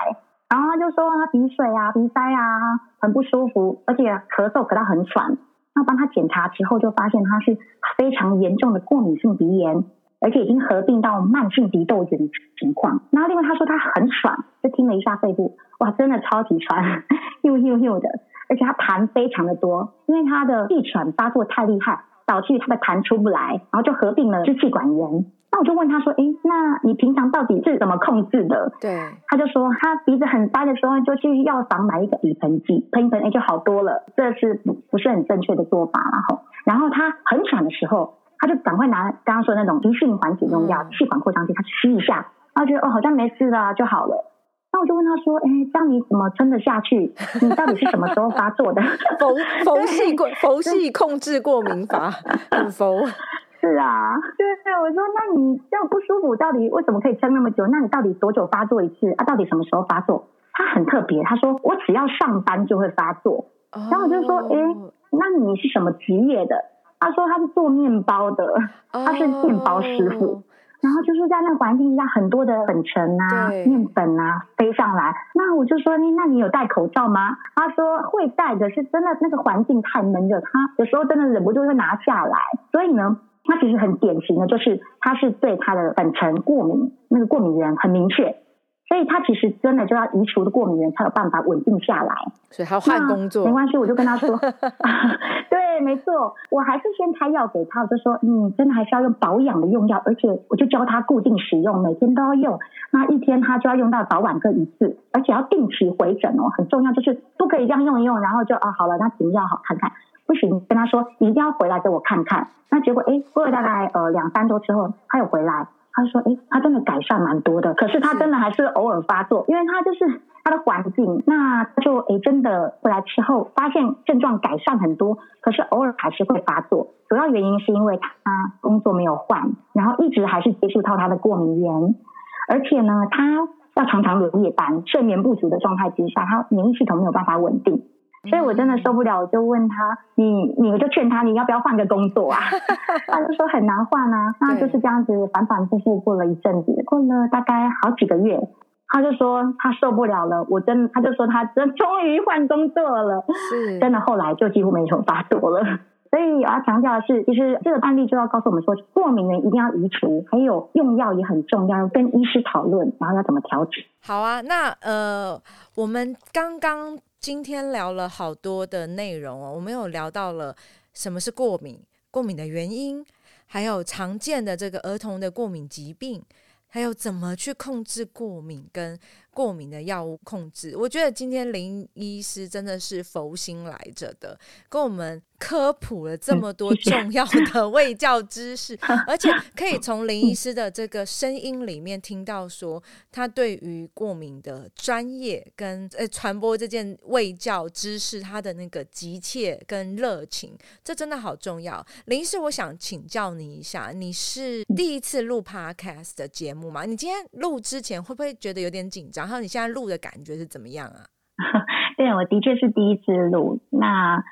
然后他就说他鼻水啊、鼻塞啊很不舒服，而且咳嗽咳到很喘。那帮他检查之后，就发现他是非常严重的过敏性鼻炎，而且已经合并到慢性鼻窦炎情况。然后另外他说他很喘，就听了一下肺部，哇，真的超级喘，[LAUGHS] 又又又的，而且他痰非常的多，因为他的气喘发作太厉害，导致他的痰出不来，然后就合并了支气管炎。那我就问他说：“哎，那你平常到底是怎么控制的？”
对，
他就说他鼻子很塞的时候，就去药房买一个鼻喷剂，喷一喷，哎，就好多了。这是不不是很正确的做法？然后，然后他很喘的时候，他就赶快拿刚刚说那种急性缓解用药，气管扩张剂，他吸一下，他觉得哦，好像没事了就好了。那我就问他说：“哎，这样你怎么撑得下去？你到底是什么时候发作的？”
佛佛系过 [LAUGHS] 佛系控制过敏法，很佛。
是啊，对对，我说那你这样不舒服，到底为什么可以撑那么久？那你到底多久发作一次啊？到底什么时候发作？他很特别，他说我只要上班就会发作。然后我就说，哎，那你是什么职业的？他说他是做面包的，他是面包师傅。然后就是在那个环境下，很多的粉尘啊、面粉啊飞上来。那我就说，那你有戴口罩吗？他说会戴的，是真的那个环境太闷热，他有时候真的忍不住会拿下来。所以呢，他其实很典型的就是他是对他的粉尘过敏，那个过敏源很明确。所以他其实真的就要移除的过敏源才有办法稳定下来。
所以他换工作
没关系，我就跟他说，[LAUGHS] 对，没错，我还是先开药给他，我就说，嗯，真的还是要用保养的用药，而且我就教他固定使用，每天都要用，那一天他就要用到早晚各一次，而且要定期回诊哦，很重要，就是不可以这样用一用，然后就啊好了，那停药好看看，不行，跟他说你一定要回来给我看看。那结果哎，过了大概呃两三周之后，他有回来。他说：“哎，他真的改善蛮多的，可是他真的还是偶尔发作，因为他就是他的环境，那他就哎真的回来之后发现症状改善很多，可是偶尔还是会发作。主要原因是因为他工作没有换，然后一直还是接触到他的过敏源，而且呢，他要常常轮夜班，睡眠不足的状态之下，他免疫系统没有办法稳定。”所以我真的受不了，我就问他，你，你就劝他，你要不要换个工作啊？[LAUGHS] 他就说很难换啊，那就是这样子反反复复过了一阵子，过了大概好几个月，他就说他受不了了，我真，他就说他真终于换工作了，是，真的后来就几乎没什么发作了。所以我要强调的是，其实这个案例就要告诉我们说，过敏呢一定要移除，还有用药也很重要，跟医师讨论，然后要怎么调整。
好啊，那呃，我们刚刚。今天聊了好多的内容哦，我们有聊到了什么是过敏，过敏的原因，还有常见的这个儿童的过敏疾病，还有怎么去控制过敏跟。过敏的药物控制，我觉得今天林医师真的是佛心来着的，跟我们科普了这么多重要的 [LAUGHS] 卫教知识，[LAUGHS] 而且可以从林医师的这个声音里面听到说，他对于过敏的专业跟呃传播这件卫教知识，他的那个急切跟热情，这真的好重要。林医师，我想请教你一下，你是第一次录 podcast 的节目吗？你今天录之前会不会觉得有点紧张？然后你现在录的感觉是怎么样啊？[LAUGHS]
对，我的确是第一次录，那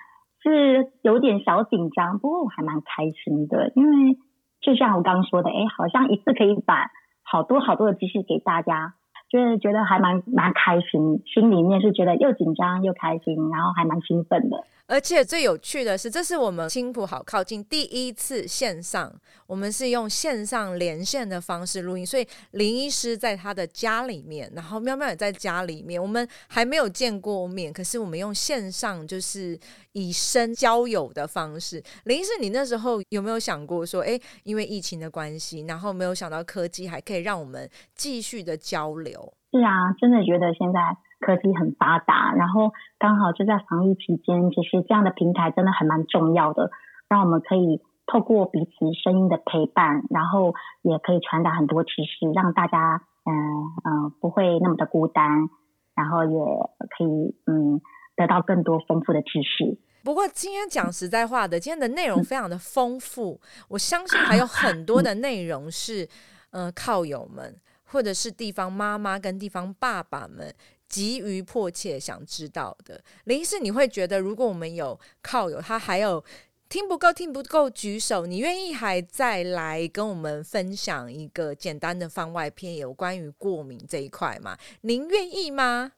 是有点小紧张，不过我还蛮开心的，因为就像我刚刚说的，哎，好像一次可以把好多好多的知识给大家，就是觉得还蛮蛮开心，心里面是觉得又紧张又开心，然后还蛮兴奋的。
而且最有趣的是，这是我们青浦好靠近第一次线上，我们是用线上连线的方式录音，所以林医师在他的家里面，然后喵喵也在家里面，我们还没有见过面，可是我们用线上就是以身交友的方式。林医师，你那时候有没有想过说，哎，因为疫情的关系，然后没有想到科技还可以让我们继续的交流？
是啊，真的觉得现在。科技很发达，然后刚好就在防疫期间，其实这样的平台真的还蛮重要的，让我们可以透过彼此声音的陪伴，然后也可以传达很多知识，让大家嗯嗯不会那么的孤单，然后也可以嗯得到更多丰富的知识。
不过今天讲实在话的，今天的内容非常的丰富，[LAUGHS] 我相信还有很多的内容是呃靠友们或者是地方妈妈跟地方爸爸们。急于迫切想知道的林医师，你会觉得如果我们有靠友，他还有听不够，听不够举手，你愿意还再来跟我们分享一个简单的番外篇，有关于过敏这一块吗？您愿意吗？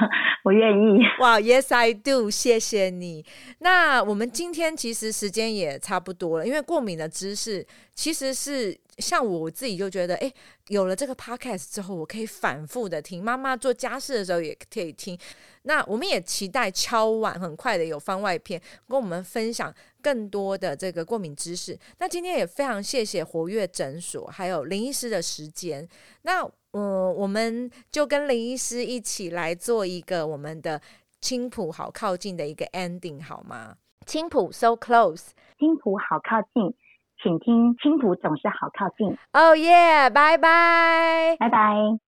[LAUGHS]
我愿意。
哇，Yes I do，谢谢你。那我们今天其实时间也差不多了，因为过敏的知识其实是。像我自己就觉得，哎，有了这个 podcast 之后，我可以反复的听，妈妈做家事的时候也可以听。那我们也期待敲碗很快的有番外篇，跟我们分享更多的这个过敏知识。那今天也非常谢谢活跃诊所还有林医师的时间。那嗯，我们就跟林医师一起来做一个我们的青浦好靠近的一个 ending 好吗？青浦 so close，
青浦好靠近。请听，青浦总是好靠近。
哦耶，拜拜，
拜拜。